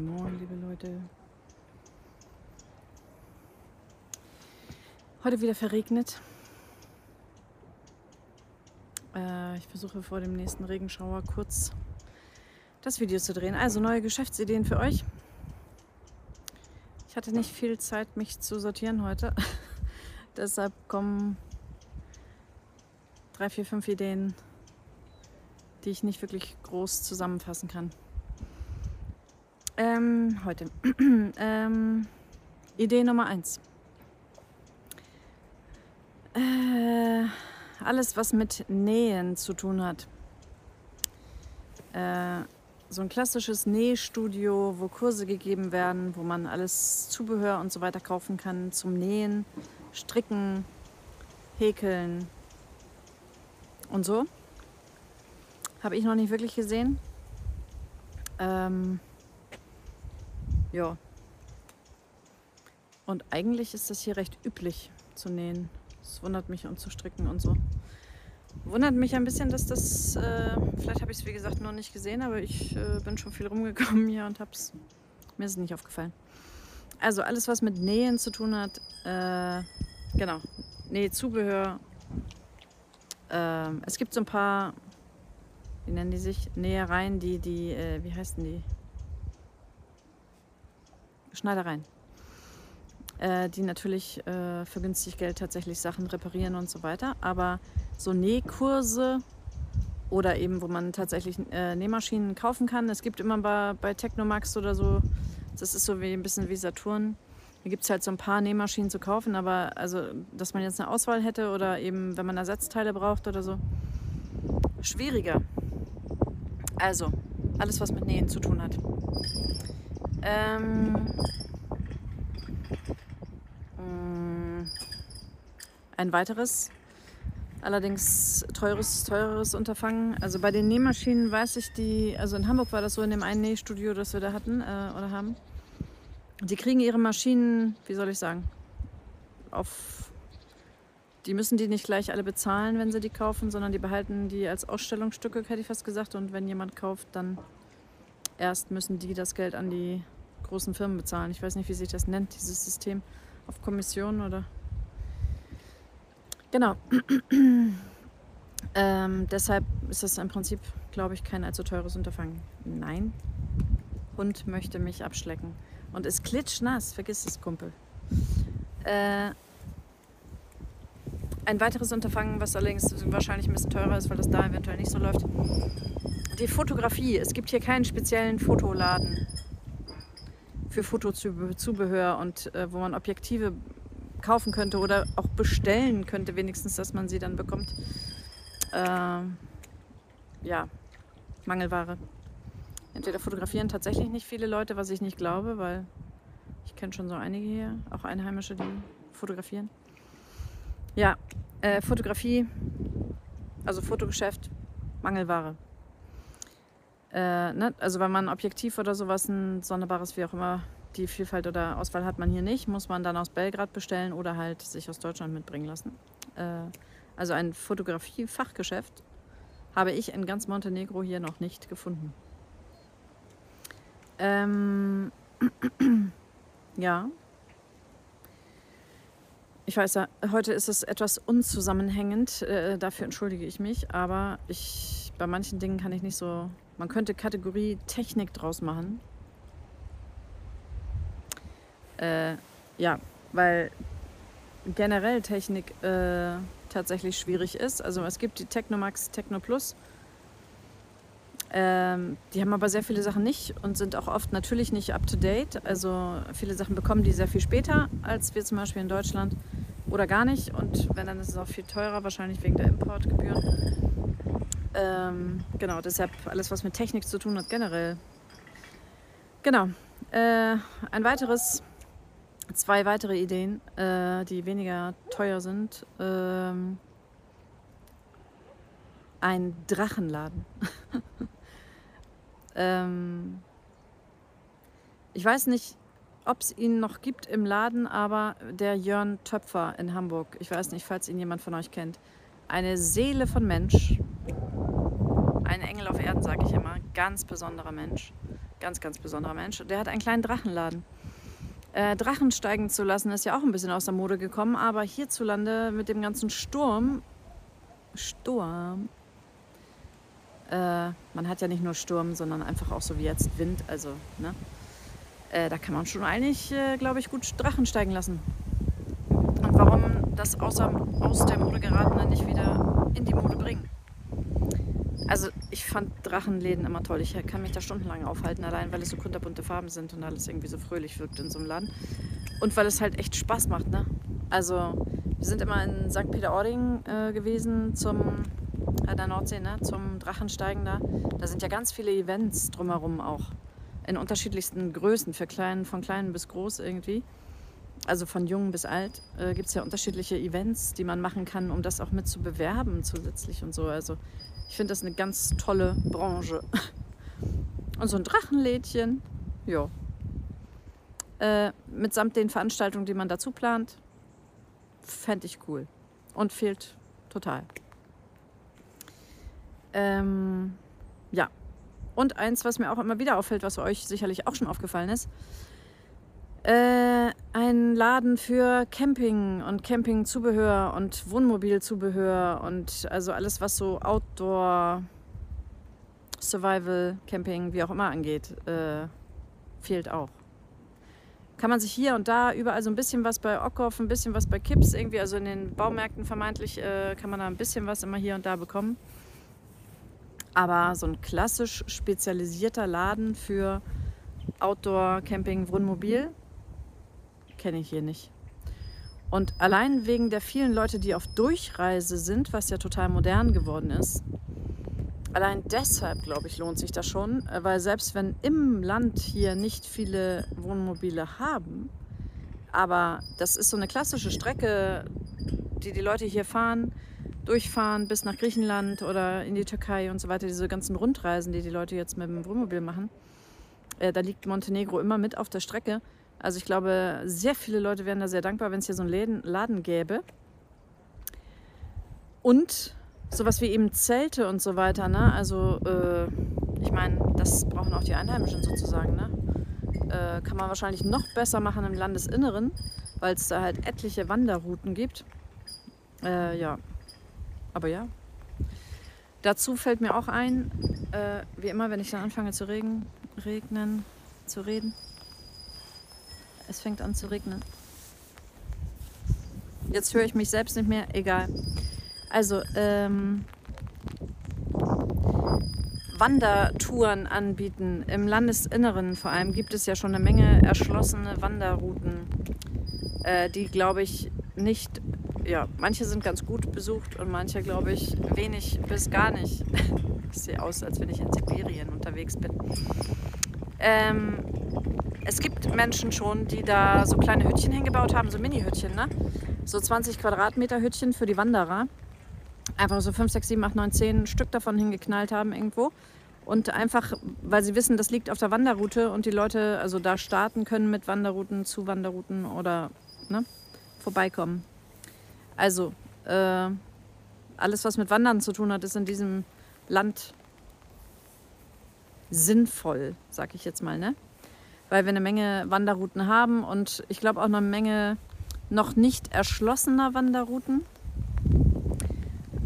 Moin, moin, liebe Leute. Heute wieder verregnet. Äh, ich versuche vor dem nächsten Regenschauer kurz das Video zu drehen. Also neue Geschäftsideen für euch. Ich hatte nicht viel Zeit, mich zu sortieren heute. Deshalb kommen drei, vier, fünf Ideen, die ich nicht wirklich groß zusammenfassen kann. Ähm, heute. ähm, Idee Nummer eins. Äh, alles, was mit Nähen zu tun hat. Äh, so ein klassisches Nähstudio, wo Kurse gegeben werden, wo man alles Zubehör und so weiter kaufen kann zum Nähen, Stricken, Häkeln und so. Habe ich noch nicht wirklich gesehen. Ähm, ja. Und eigentlich ist das hier recht üblich zu nähen. Es wundert mich und zu stricken und so. Wundert mich ein bisschen, dass das, äh, vielleicht habe ich es wie gesagt noch nicht gesehen, aber ich äh, bin schon viel rumgekommen hier und hab's, mir ist es nicht aufgefallen. Also alles, was mit Nähen zu tun hat, äh, genau, Nähzubehör. Äh, es gibt so ein paar, wie nennen die sich, Nähereien, die, die, äh, wie heißen die? Schneidereien, äh, die natürlich äh, für günstig Geld tatsächlich Sachen reparieren und so weiter. Aber so Nähkurse oder eben, wo man tatsächlich äh, Nähmaschinen kaufen kann. Es gibt immer bei, bei Technomax oder so, das ist so wie ein bisschen wie Saturn. Da gibt es halt so ein paar Nähmaschinen zu kaufen, aber also, dass man jetzt eine Auswahl hätte oder eben, wenn man Ersatzteile braucht oder so, schwieriger. Also, alles, was mit Nähen zu tun hat. Ähm, mm, ein weiteres, allerdings teures, teureres Unterfangen. Also bei den Nähmaschinen weiß ich die, also in Hamburg war das so in dem einen Nähstudio, das wir da hatten äh, oder haben. Die kriegen ihre Maschinen, wie soll ich sagen, auf die müssen die nicht gleich alle bezahlen, wenn sie die kaufen, sondern die behalten die als Ausstellungsstücke, hätte ich fast gesagt. Und wenn jemand kauft, dann erst müssen die das Geld an die großen Firmen bezahlen. Ich weiß nicht, wie sich das nennt, dieses System. Auf Kommission oder. Genau. ähm, deshalb ist das im Prinzip, glaube ich, kein allzu teures Unterfangen. Nein. Hund möchte mich abschlecken. Und ist klitschnass, vergiss es, Kumpel. Äh, ein weiteres Unterfangen, was allerdings wahrscheinlich ein bisschen teurer ist, weil das da eventuell nicht so läuft, die Fotografie. Es gibt hier keinen speziellen Fotoladen für Fotozubehör und äh, wo man Objektive kaufen könnte oder auch bestellen könnte, wenigstens, dass man sie dann bekommt. Äh, ja, Mangelware. Entweder fotografieren tatsächlich nicht viele Leute, was ich nicht glaube, weil ich kenne schon so einige hier, auch Einheimische, die fotografieren. Ja, äh, Fotografie, also Fotogeschäft, Mangelware. Äh, ne? Also wenn man ein Objektiv oder sowas, ein sonderbares, wie auch immer, die Vielfalt oder Auswahl hat man hier nicht, muss man dann aus Belgrad bestellen oder halt sich aus Deutschland mitbringen lassen. Äh, also ein Fotografie-Fachgeschäft habe ich in ganz Montenegro hier noch nicht gefunden. Ähm, ja. Ich weiß ja, heute ist es etwas unzusammenhängend, äh, dafür entschuldige ich mich, aber ich, bei manchen Dingen kann ich nicht so man könnte Kategorie Technik draus machen. Äh, ja, weil generell Technik äh, tatsächlich schwierig ist. Also es gibt die Technomax, Techno Plus. Ähm, die haben aber sehr viele Sachen nicht und sind auch oft natürlich nicht up-to-date. Also viele Sachen bekommen die sehr viel später als wir zum Beispiel in Deutschland oder gar nicht. Und wenn, dann ist es auch viel teurer, wahrscheinlich wegen der Importgebühren. Ähm, genau, deshalb alles, was mit Technik zu tun hat, generell. Genau. Äh, ein weiteres, zwei weitere Ideen, äh, die weniger teuer sind. Ähm, ein Drachenladen. ähm, ich weiß nicht, ob es ihn noch gibt im Laden, aber der Jörn Töpfer in Hamburg, ich weiß nicht, falls ihn jemand von euch kennt, eine Seele von Mensch, Erden, sage ich immer, ganz besonderer Mensch. Ganz, ganz besonderer Mensch. Der hat einen kleinen Drachenladen. Äh, Drachen steigen zu lassen ist ja auch ein bisschen aus der Mode gekommen, aber hierzulande mit dem ganzen Sturm. Sturm. Äh, man hat ja nicht nur Sturm, sondern einfach auch so wie jetzt Wind. Also, ne? Äh, da kann man schon eigentlich, äh, glaube ich, gut Drachen steigen lassen. Und warum das außer, aus der Mode geratene nicht wieder in die Mode bringen? Also ich fand Drachenläden immer toll. Ich kann mich da stundenlang aufhalten, allein weil es so kunterbunte Farben sind und alles irgendwie so fröhlich wirkt in so einem Laden. Und weil es halt echt Spaß macht, ne? Also wir sind immer in St. Peter-Ording äh, gewesen zum äh, der Nordsee, ne? Zum Drachensteigen da. Da sind ja ganz viele Events drumherum auch. In unterschiedlichsten Größen, für klein, von klein bis groß irgendwie also von jung bis alt, äh, gibt es ja unterschiedliche Events, die man machen kann, um das auch mit zu bewerben zusätzlich und so. Also ich finde das eine ganz tolle Branche. Und so ein Drachenlädchen, ja. Äh, mitsamt den Veranstaltungen, die man dazu plant, fände ich cool. Und fehlt total. Ähm, ja. Und eins, was mir auch immer wieder auffällt, was euch sicherlich auch schon aufgefallen ist, äh, ein Laden für Camping und Campingzubehör und Wohnmobilzubehör und also alles, was so Outdoor, Survival, Camping, wie auch immer angeht, äh, fehlt auch. Kann man sich hier und da überall so ein bisschen was bei Ockhoff, ein bisschen was bei Kips irgendwie, also in den Baumärkten vermeintlich, äh, kann man da ein bisschen was immer hier und da bekommen. Aber so ein klassisch spezialisierter Laden für Outdoor, Camping, Wohnmobil kenne ich hier nicht. Und allein wegen der vielen Leute, die auf Durchreise sind, was ja total modern geworden ist, allein deshalb, glaube ich, lohnt sich das schon, äh, weil selbst wenn im Land hier nicht viele Wohnmobile haben, aber das ist so eine klassische Strecke, die die Leute hier fahren, durchfahren bis nach Griechenland oder in die Türkei und so weiter, diese ganzen Rundreisen, die die Leute jetzt mit dem Wohnmobil machen, äh, da liegt Montenegro immer mit auf der Strecke. Also ich glaube, sehr viele Leute wären da sehr dankbar, wenn es hier so einen Läden, Laden gäbe. Und sowas wie eben Zelte und so weiter. Ne? Also äh, ich meine, das brauchen auch die Einheimischen sozusagen. Ne? Äh, kann man wahrscheinlich noch besser machen im Landesinneren, weil es da halt etliche Wanderrouten gibt. Äh, ja, aber ja. Dazu fällt mir auch ein, äh, wie immer, wenn ich dann anfange zu regen, regnen, zu reden, es fängt an zu regnen. Jetzt höre ich mich selbst nicht mehr. Egal. Also, ähm, Wandertouren anbieten. Im Landesinneren vor allem gibt es ja schon eine Menge erschlossene Wanderrouten, äh, die, glaube ich, nicht, ja, manche sind ganz gut besucht und manche, glaube ich, wenig bis gar nicht. ich sehe aus, als wenn ich in Sibirien unterwegs bin. Ähm, es gibt Menschen schon, die da so kleine Hütchen hingebaut haben, so Mini-Hütchen, ne? So 20 Quadratmeter Hütchen für die Wanderer. Einfach so 5, 6, 7, 8, 9, 10 Stück davon hingeknallt haben irgendwo. Und einfach, weil sie wissen, das liegt auf der Wanderroute und die Leute also da starten können mit Wanderrouten, zu Wanderrouten oder ne, vorbeikommen. Also, äh, alles, was mit Wandern zu tun hat, ist in diesem Land sinnvoll, sag ich jetzt mal, ne? Weil wir eine Menge Wanderrouten haben und ich glaube auch eine Menge noch nicht erschlossener Wanderrouten.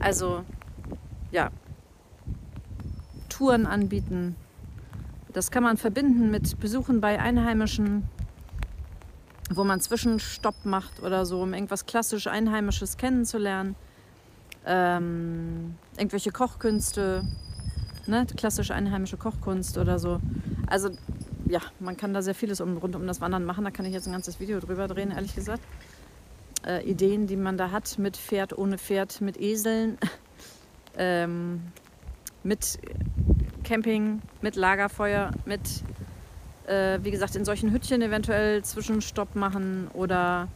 Also ja, Touren anbieten. Das kann man verbinden mit Besuchen bei Einheimischen, wo man Zwischenstopp macht oder so, um irgendwas klassisch Einheimisches kennenzulernen. Ähm, irgendwelche Kochkünste, ne? klassisch einheimische Kochkunst oder so. Also ja, man kann da sehr vieles um, rund um das Wandern machen. Da kann ich jetzt ein ganzes Video drüber drehen, ehrlich gesagt. Äh, Ideen, die man da hat mit Pferd, ohne Pferd, mit Eseln, ähm, mit Camping, mit Lagerfeuer, mit, äh, wie gesagt, in solchen Hütchen eventuell Zwischenstopp machen oder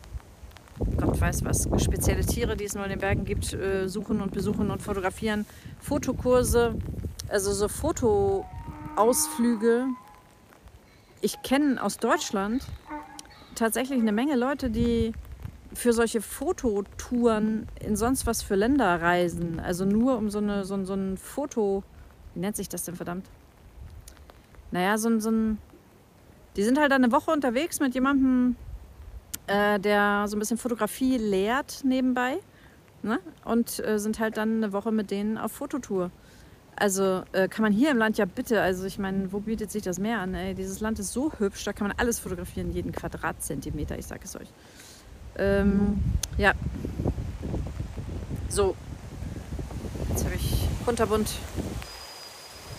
Gott weiß was, spezielle Tiere, die es nur in den Bergen gibt, äh, suchen und besuchen und fotografieren. Fotokurse, also so Fotoausflüge, ich kenne aus Deutschland tatsächlich eine Menge Leute, die für solche Fototouren in sonst was für Länder reisen. Also nur um so, eine, so, so ein Foto, wie nennt sich das denn verdammt? naja, so ein, so ein. Die sind halt eine Woche unterwegs mit jemandem, äh, der so ein bisschen Fotografie lehrt nebenbei. Ne? Und äh, sind halt dann eine Woche mit denen auf Fototour. Also äh, kann man hier im Land ja bitte, also ich meine, wo bietet sich das mehr an? Ey? Dieses Land ist so hübsch, da kann man alles fotografieren, jeden Quadratzentimeter, ich sage es euch. Ähm, ja. So. Jetzt habe ich kunterbunt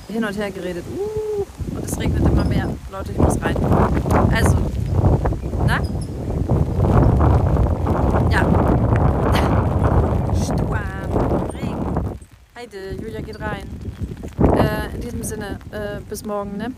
hin und her geredet. Uh, und es regnet immer mehr. Leute, ich muss rein. Also, na? Ja. Sturm, Regen. Heide, Julia geht rein. In diesem Sinne, äh, bis morgen, ne?